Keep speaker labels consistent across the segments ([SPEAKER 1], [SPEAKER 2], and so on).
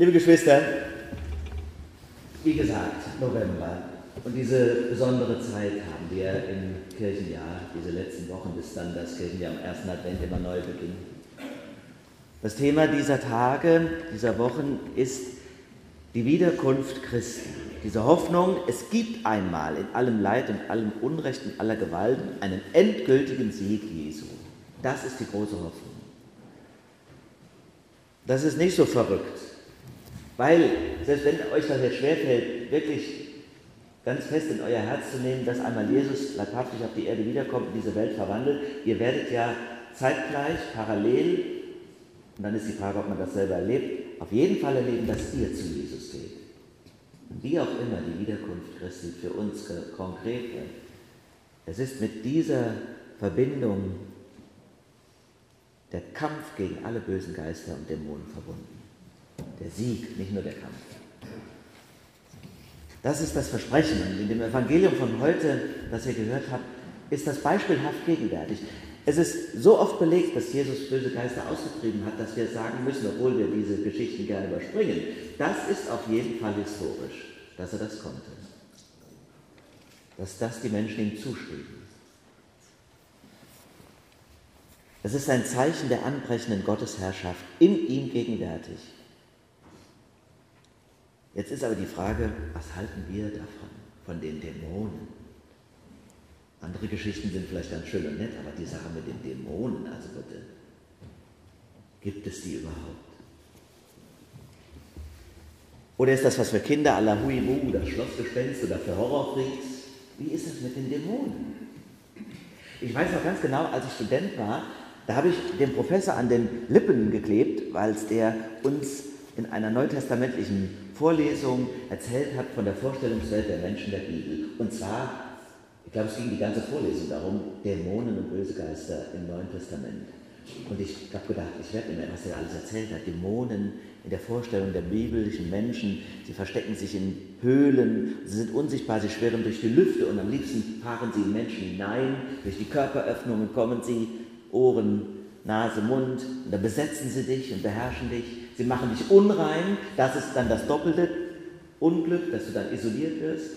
[SPEAKER 1] Liebe Geschwister, wie gesagt, November und diese besondere Zeit haben wir im Kirchenjahr, diese letzten Wochen, bis dann das Kirchenjahr am ersten Advent immer neu beginnt. Das Thema dieser Tage, dieser Wochen ist die Wiederkunft Christi. Diese Hoffnung, es gibt einmal in allem Leid und allem Unrecht und aller Gewalt einen endgültigen Sieg Jesu. Das ist die große Hoffnung. Das ist nicht so verrückt, weil selbst wenn euch das jetzt schwerfällt, wirklich ganz fest in euer Herz zu nehmen, dass einmal Jesus leibhaftig auf die Erde wiederkommt und diese Welt verwandelt, ihr werdet ja zeitgleich, parallel und dann ist die Frage, ob man das selber erlebt. Auf jeden Fall erleben, dass ihr zu Jesus geht. Und wie auch immer die Wiederkunft Christi für uns konkret wird, es ist mit dieser Verbindung der Kampf gegen alle bösen Geister und Dämonen verbunden. Der Sieg, nicht nur der Kampf. Das ist das Versprechen. Und in dem Evangelium von heute, das ihr gehört habt, ist das beispielhaft gegenwärtig. Es ist so oft belegt, dass Jesus böse Geister ausgetrieben hat, dass wir sagen müssen, obwohl wir diese Geschichten gerne überspringen, das ist auf jeden Fall historisch, dass er das konnte. Dass das die Menschen ihm zuschrieben. Es ist ein Zeichen der anbrechenden Gottesherrschaft in ihm gegenwärtig. Jetzt ist aber die Frage, was halten wir davon, von den Dämonen? Andere Geschichten sind vielleicht ganz schön und nett, aber die Sache mit den Dämonen, also bitte, gibt es die überhaupt? Oder ist das was für Kinder à la Huibu, das Schlossgespenst oder für Horrorfreaks? Wie ist das mit den Dämonen? Ich weiß noch ganz genau, als ich Student war, da habe ich den Professor an den Lippen geklebt, weil es der uns in einer neutestamentlichen Vorlesung erzählt hat von der Vorstellungswelt der Menschen der Bibel. Und zwar ich glaube, es ging die ganze Vorlesung darum, Dämonen und böse Geister im Neuen Testament. Und ich habe gedacht, ich werde immer, was er alles erzählt hat, Dämonen in der Vorstellung der biblischen Menschen, sie verstecken sich in Höhlen, sie sind unsichtbar, sie schwirren durch die Lüfte und am liebsten fahren sie in Menschen hinein, durch die Körperöffnungen kommen sie, Ohren, Nase, Mund, und dann besetzen sie dich und beherrschen dich, sie machen dich unrein, das ist dann das doppelte Unglück, dass du dann isoliert wirst.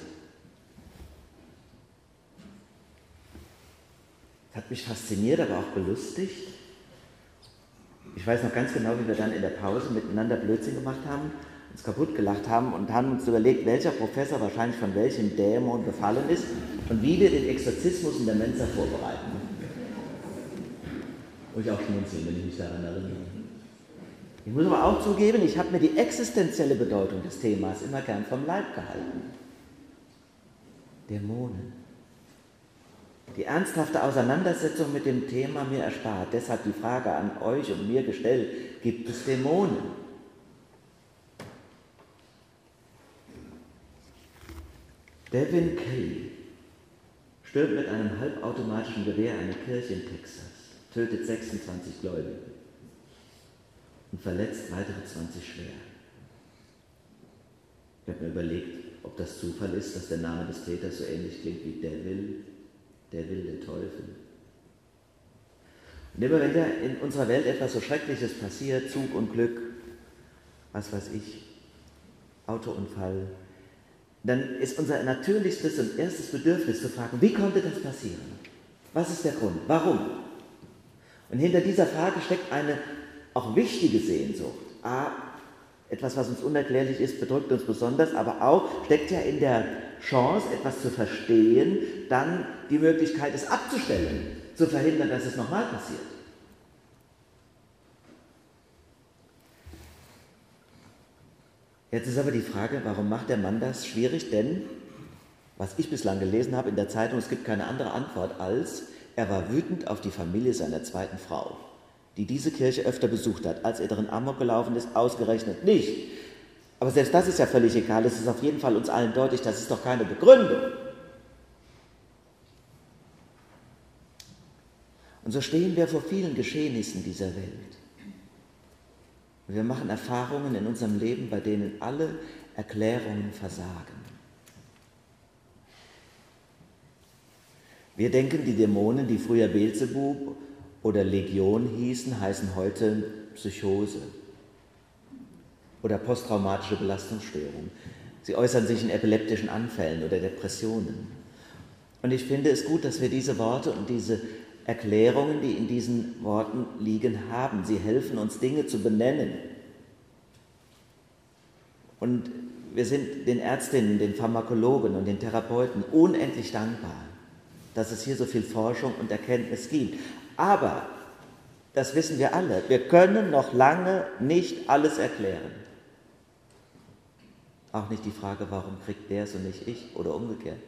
[SPEAKER 1] hat mich fasziniert, aber auch belustigt. Ich weiß noch ganz genau, wie wir dann in der Pause miteinander Blödsinn gemacht haben, uns kaputt gelacht haben und haben uns überlegt, welcher Professor wahrscheinlich von welchem Dämon befallen ist und wie wir den Exorzismus in der Mensa vorbereiten. Wo ich auch schmunzeln, wenn ich mich daran erinnere. Ich muss aber auch zugeben, ich habe mir die existenzielle Bedeutung des Themas immer gern vom Leib gehalten. Dämonen die ernsthafte Auseinandersetzung mit dem Thema mir erspart. Deshalb die Frage an euch und mir gestellt, gibt es Dämonen? Devin Kelly stürmt mit einem halbautomatischen Gewehr eine Kirche in Texas, tötet 26 Gläubige und verletzt weitere 20 schwer. Ich habe mir überlegt, ob das Zufall ist, dass der Name des Täters so ähnlich klingt wie Devil der wilde Teufel. Und immer wenn in unserer Welt etwas so Schreckliches passiert, Zug und Glück, was weiß ich, Autounfall, dann ist unser natürlichstes und erstes Bedürfnis zu fragen, wie konnte das passieren? Was ist der Grund? Warum? Und hinter dieser Frage steckt eine auch wichtige Sehnsucht. A, etwas, was uns unerklärlich ist, bedrückt uns besonders, aber auch steckt ja in der Chance, etwas zu verstehen, dann die Möglichkeit, es abzustellen, zu verhindern, dass es nochmal passiert. Jetzt ist aber die Frage, warum macht der Mann das schwierig? Denn, was ich bislang gelesen habe in der Zeitung, es gibt keine andere Antwort als, er war wütend auf die Familie seiner zweiten Frau, die diese Kirche öfter besucht hat, als er darin Amok gelaufen ist, ausgerechnet nicht. Aber selbst das ist ja völlig egal. Es ist auf jeden Fall uns allen deutlich, das ist doch keine Begründung. Und so stehen wir vor vielen Geschehnissen dieser Welt. Wir machen Erfahrungen in unserem Leben, bei denen alle Erklärungen versagen. Wir denken, die Dämonen, die früher Beelzebub oder Legion hießen, heißen heute Psychose. oder posttraumatische Belastungsstörung. Sie äußern sich in epileptischen Anfällen oder Depressionen. Und ich finde es gut, dass wir diese Worte und diese Erklärungen, die in diesen Worten liegen, haben. Sie helfen uns, Dinge zu benennen. Und wir sind den Ärztinnen, den Pharmakologen und den Therapeuten unendlich dankbar, dass es hier so viel Forschung und Erkenntnis gibt. Aber, das wissen wir alle, wir können noch lange nicht alles erklären. Auch nicht die Frage, warum kriegt der es und nicht ich oder umgekehrt.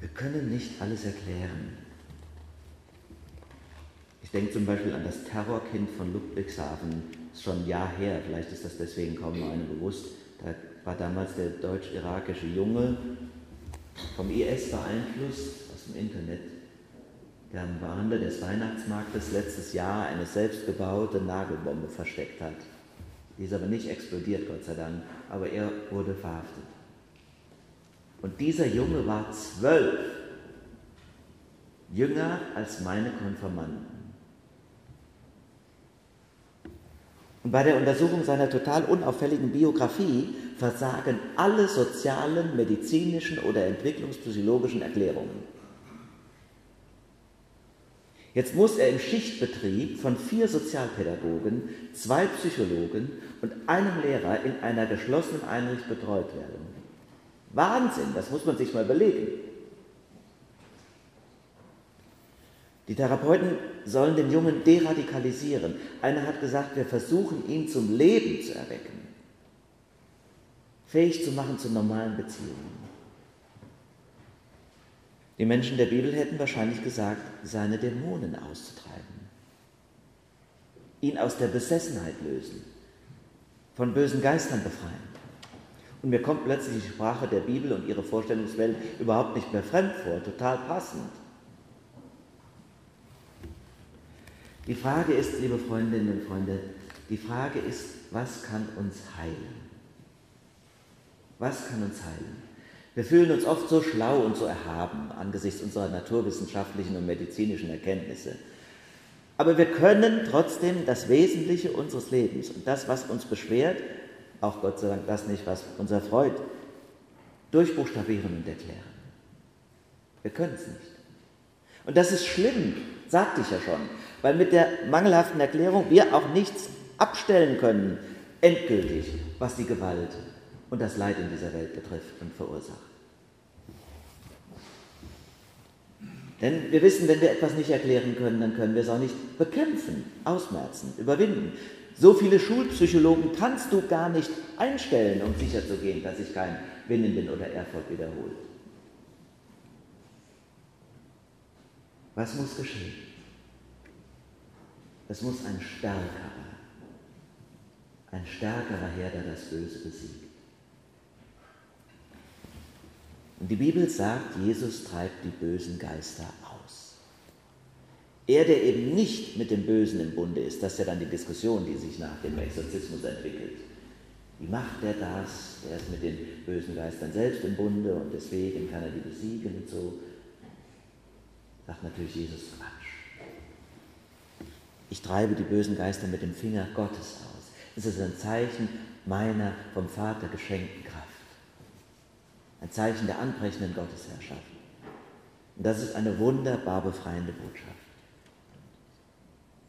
[SPEAKER 1] Wir können nicht alles erklären. Ich denke zum Beispiel an das Terrorkind von Ludwigshafen, das ist schon ein Jahr her, vielleicht ist das deswegen kaum noch einem bewusst. Da war damals der deutsch-irakische Junge vom IS beeinflusst aus dem Internet, der am Rande des Weihnachtsmarktes letztes Jahr eine selbstgebaute Nagelbombe versteckt hat. Die ist aber nicht explodiert, Gott sei Dank, aber er wurde verhaftet. Und dieser Junge war zwölf, jünger als meine Konfirmanden. Und bei der Untersuchung seiner total unauffälligen Biografie versagen alle sozialen, medizinischen oder entwicklungspsychologischen Erklärungen. Jetzt muss er im Schichtbetrieb von vier Sozialpädagogen, zwei Psychologen und einem Lehrer in einer geschlossenen Einrichtung betreut werden. Wahnsinn, das muss man sich mal überlegen. Die Therapeuten sollen den Jungen deradikalisieren. Einer hat gesagt, wir versuchen ihn zum Leben zu erwecken, fähig zu machen zu normalen Beziehungen. Die Menschen der Bibel hätten wahrscheinlich gesagt, seine Dämonen auszutreiben, ihn aus der Besessenheit lösen, von bösen Geistern befreien. Und mir kommt plötzlich die Sprache der Bibel und ihre Vorstellungswelt überhaupt nicht mehr fremd vor, total passend. Die Frage ist, liebe Freundinnen und Freunde, die Frage ist, was kann uns heilen? Was kann uns heilen? Wir fühlen uns oft so schlau und so erhaben angesichts unserer naturwissenschaftlichen und medizinischen Erkenntnisse. Aber wir können trotzdem das Wesentliche unseres Lebens und das, was uns beschwert, auch Gott sei Dank das nicht, was uns erfreut, durchbuchstabieren und erklären. Wir können es nicht. Und das ist schlimm, sagte ich ja schon, weil mit der mangelhaften Erklärung wir auch nichts abstellen können, endgültig, was die Gewalt und das Leid in dieser Welt betrifft und verursacht. Denn wir wissen, wenn wir etwas nicht erklären können, dann können wir es auch nicht bekämpfen, ausmerzen, überwinden. So viele Schulpsychologen kannst du gar nicht einstellen, um sicherzugehen, dass sich kein Winnenden oder Erfolg wiederholt. Was muss geschehen? Es muss ein stärkerer, ein stärkerer Herr, der das Böse besiegt. Und die Bibel sagt, Jesus treibt die bösen Geister aus. Er, der eben nicht mit dem Bösen im Bunde ist, das ist ja dann die Diskussion, die sich nach dem Exorzismus entwickelt. Wie macht er das? Er ist mit den bösen Geistern selbst im Bunde und deswegen kann er die besiegen und so. Sagt natürlich Jesus. Ich treibe die bösen Geister mit dem Finger Gottes aus. Es ist ein Zeichen meiner vom Vater geschenkten Kraft. Ein Zeichen der anbrechenden Gottesherrschaft. Und das ist eine wunderbar befreiende Botschaft.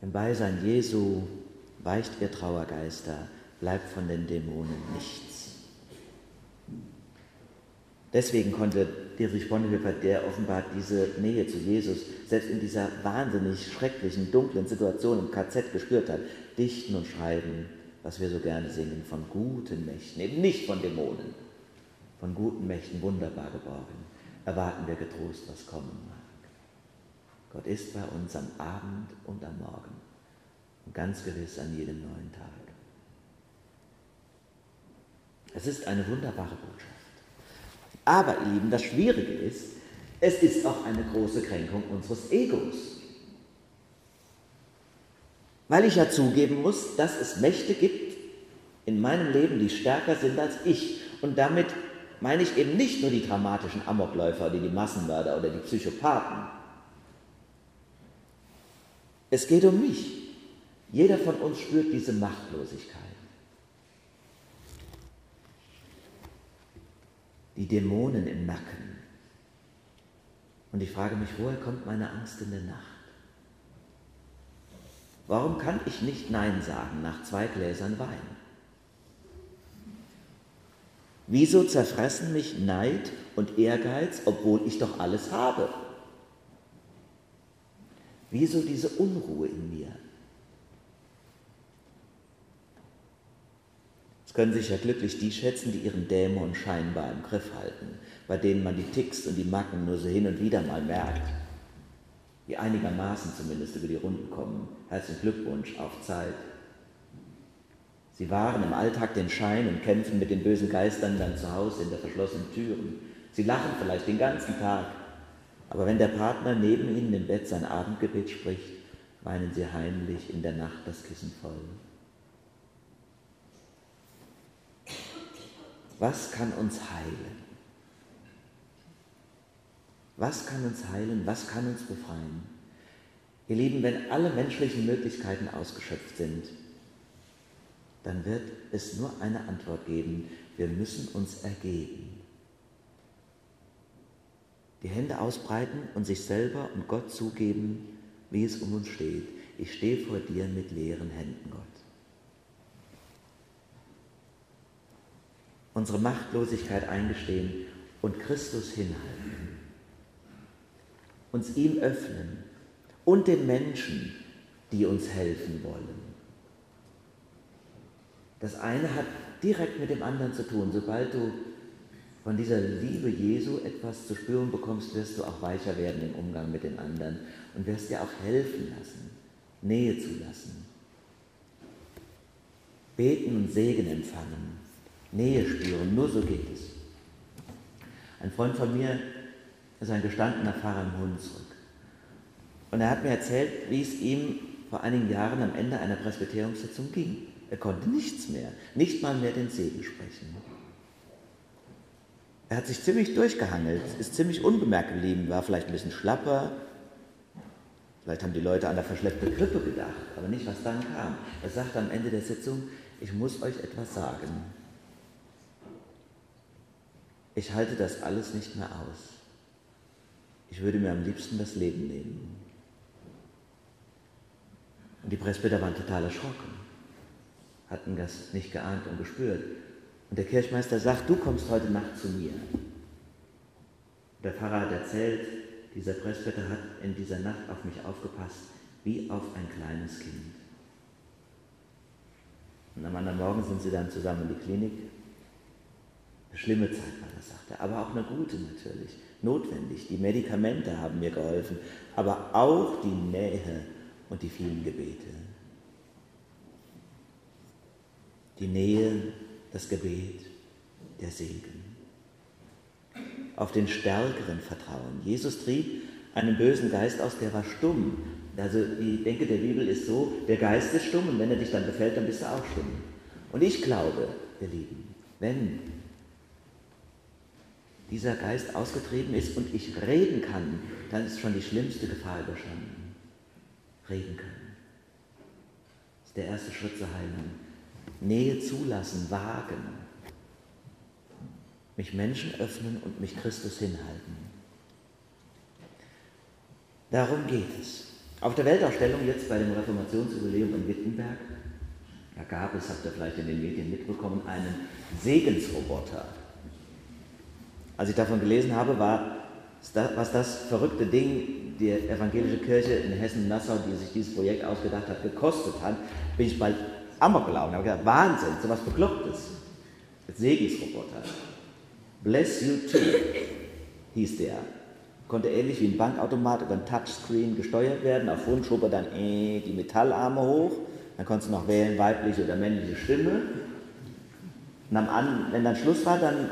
[SPEAKER 1] Im Beisein Jesu weicht ihr Trauergeister, bleibt von den Dämonen nichts. Deswegen konnte Dietrich Bonhoeffer, der offenbar diese Nähe zu Jesus selbst in dieser wahnsinnig schrecklichen, dunklen Situation im KZ gespürt hat, dichten und schreiben, was wir so gerne singen, von guten Mächten, eben nicht von Dämonen, von guten Mächten wunderbar geborgen, erwarten wir getrost, was kommen mag. Gott ist bei uns am Abend und am Morgen und ganz gewiss an jedem neuen Tag. Es ist eine wunderbare Botschaft. Aber, ihr Lieben, das Schwierige ist, es ist auch eine große Kränkung unseres Egos. Weil ich ja zugeben muss, dass es Mächte gibt in meinem Leben, die stärker sind als ich. Und damit meine ich eben nicht nur die dramatischen Amokläufer oder die Massenmörder oder die Psychopathen, es geht um mich. Jeder von uns spürt diese Machtlosigkeit. Die Dämonen im Nacken. Und ich frage mich, woher kommt meine Angst in der Nacht? Warum kann ich nicht Nein sagen nach zwei Gläsern Wein? Wieso zerfressen mich Neid und Ehrgeiz, obwohl ich doch alles habe? Wieso diese Unruhe in mir? Können sich ja glücklich die schätzen, die ihren Dämon scheinbar im Griff halten, bei denen man die Ticks und die Macken nur so hin und wieder mal merkt, die einigermaßen zumindest über die Runden kommen. Herzlichen Glückwunsch, auf Zeit. Sie wahren im Alltag den Schein und kämpfen mit den bösen Geistern dann zu Hause hinter verschlossenen Türen. Sie lachen vielleicht den ganzen Tag, aber wenn der Partner neben ihnen im Bett sein Abendgebet spricht, weinen sie heimlich in der Nacht das Kissen voll. Was kann uns heilen? Was kann uns heilen? Was kann uns befreien? Ihr Lieben, wenn alle menschlichen Möglichkeiten ausgeschöpft sind, dann wird es nur eine Antwort geben. Wir müssen uns ergeben. Die Hände ausbreiten und sich selber und Gott zugeben, wie es um uns steht. Ich stehe vor dir mit leeren Händen, Gott. Unsere Machtlosigkeit eingestehen und Christus hinhalten. Uns ihm öffnen und den Menschen, die uns helfen wollen. Das eine hat direkt mit dem anderen zu tun. Sobald du von dieser Liebe Jesu etwas zu spüren bekommst, wirst du auch weicher werden im Umgang mit den anderen und wirst dir auch helfen lassen, Nähe zu lassen. Beten und Segen empfangen, Nähe spüren, nur so geht es. Ein Freund von mir ist ein gestandener Pfarrer im Hunsrück. Und er hat mir erzählt, wie es ihm vor einigen Jahren am Ende einer Presbyteriumssitzung ging. Er konnte nichts mehr, nicht mal mehr den Segen sprechen. Er hat sich ziemlich durchgehangelt, ist ziemlich unbemerkt geblieben, war vielleicht ein bisschen schlapper. Vielleicht haben die Leute an der verschleppten Grippe gedacht, aber nicht, was dann kam. Er sagte am Ende der Sitzung, ich muss euch etwas sagen. Ich halte das alles nicht mehr aus. Ich würde mir am liebsten das Leben nehmen. Und die Presbyter waren total erschrocken hatten das nicht geahnt und gespürt. Und der Kirchmeister sagt, du kommst heute Nacht zu mir. Der Pfarrer hat erzählt, dieser Presbyter hat in dieser Nacht auf mich aufgepasst, wie auf ein kleines Kind. Und am anderen Morgen sind sie dann zusammen in die Klinik. Eine schlimme Zeit war das, sagt er, aber auch eine gute natürlich, notwendig. Die Medikamente haben mir geholfen, aber auch die Nähe und die vielen Gebete die Nähe, das Gebet, der Segen. Auf den Stärkeren vertrauen. Jesus trieb einen bösen Geist aus, der war stumm. Also die Denke der Bibel ist so, der Geist ist stumm und wenn er dich dann befällt, dann bist du auch stumm. Und ich glaube, ihr Lieben, wenn dieser Geist ausgetrieben ist und ich reden kann, dann ist schon die schlimmste Gefahr überstanden. Reden können. Das ist der erste Schritt zur Heilung. Nähe zulassen, wagen, mich Menschen öffnen und mich Christus hinhalten. Darum geht es. Auf der Weltausstellung jetzt bei dem Reformationsjubiläum in Wittenberg, da gab es, habt ihr vielleicht in den Medien mitbekommen, einen Segensroboter. Als ich davon gelesen habe, war, was das verrückte Ding, die evangelische Kirche in Hessen-Nassau, die sich dieses Projekt ausgedacht hat, gekostet hat, bin ich bald Amok gelaufen. Habe gedacht, Wahnsinn, sowas Beklopptes. Segensroboter. Bless you too, hieß der. Konnte ähnlich wie ein Bankautomat über ein Touchscreen gesteuert werden. Auf Wunsch schob er dann äh, die Metallarme hoch. Dann konntest du noch wählen, weibliche oder männliche Stimme. Und am, wenn dann Schluss war, dann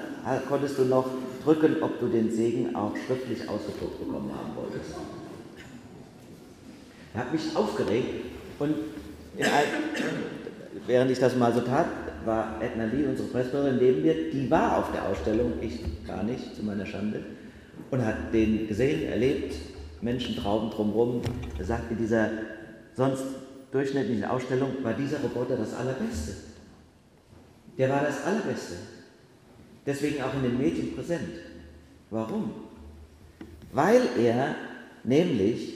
[SPEAKER 1] konntest du noch drücken, ob du den Segen auch schriftlich ausgedruckt bekommen haben wolltest. Er hat mich aufgeregt und während ich das mal so tat, war Edna Lee, unsere Presserin, neben mir, die war auf der Ausstellung, ich gar nicht, zu meiner Schande, und hat den gesehen, erlebt, Menschen Trauben drumherum. Er sagt, in dieser sonst durchschnittlichen Ausstellung war dieser Roboter das Allerbeste. Der war das Allerbeste. Deswegen auch in den Medien präsent. Warum? Weil er nämlich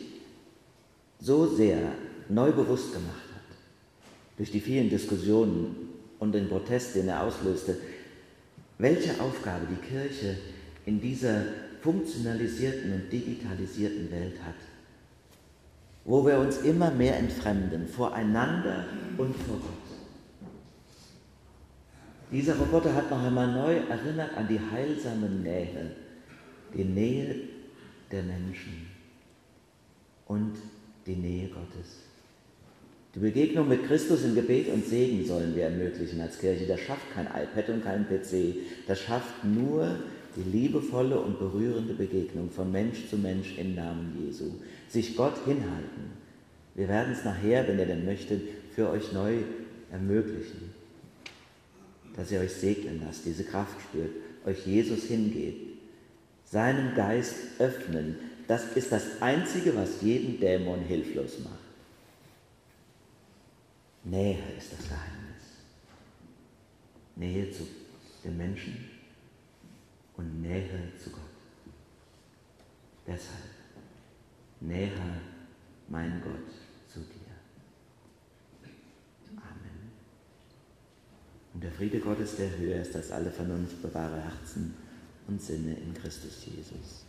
[SPEAKER 1] so sehr neu bewusst gemacht hat, durch die vielen Diskussionen und den Protest, den er auslöste, welche Aufgabe die Kirche in dieser funktionalisierten und digitalisierten Welt hat, wo wir uns immer mehr entfremden, voreinander und vor Gott. Dieser Roboter hat noch einmal neu erinnert an die heilsame Nähe, die Nähe der Menschen und die Nähe Gottes. Die Begegnung mit Christus in Gebet und Segen sollen wir ermöglichen als Kirche. Das schafft kein iPad und kein PC. Das schafft nur die liebevolle und berührende Begegnung von Mensch zu Mensch im Namen Jesu. Sich Gott hinhalten. Wir werden es nachher, wenn ihr denn möchtet, für euch neu ermöglichen. Dass ihr euch segnen lasst, diese Kraft spürt, euch Jesus hingebt, seinen Geist öffnen. Das ist das Einzige, was jeden Dämon hilflos macht. Nähe ist das Geheimnis. Nähe zu den Menschen und Nähe zu Gott. Deshalb, näher mein Gott zu dir. Und der Friede Gottes, der höher ist als alle Vernunft, bewahre Herzen und Sinne in Christus Jesus.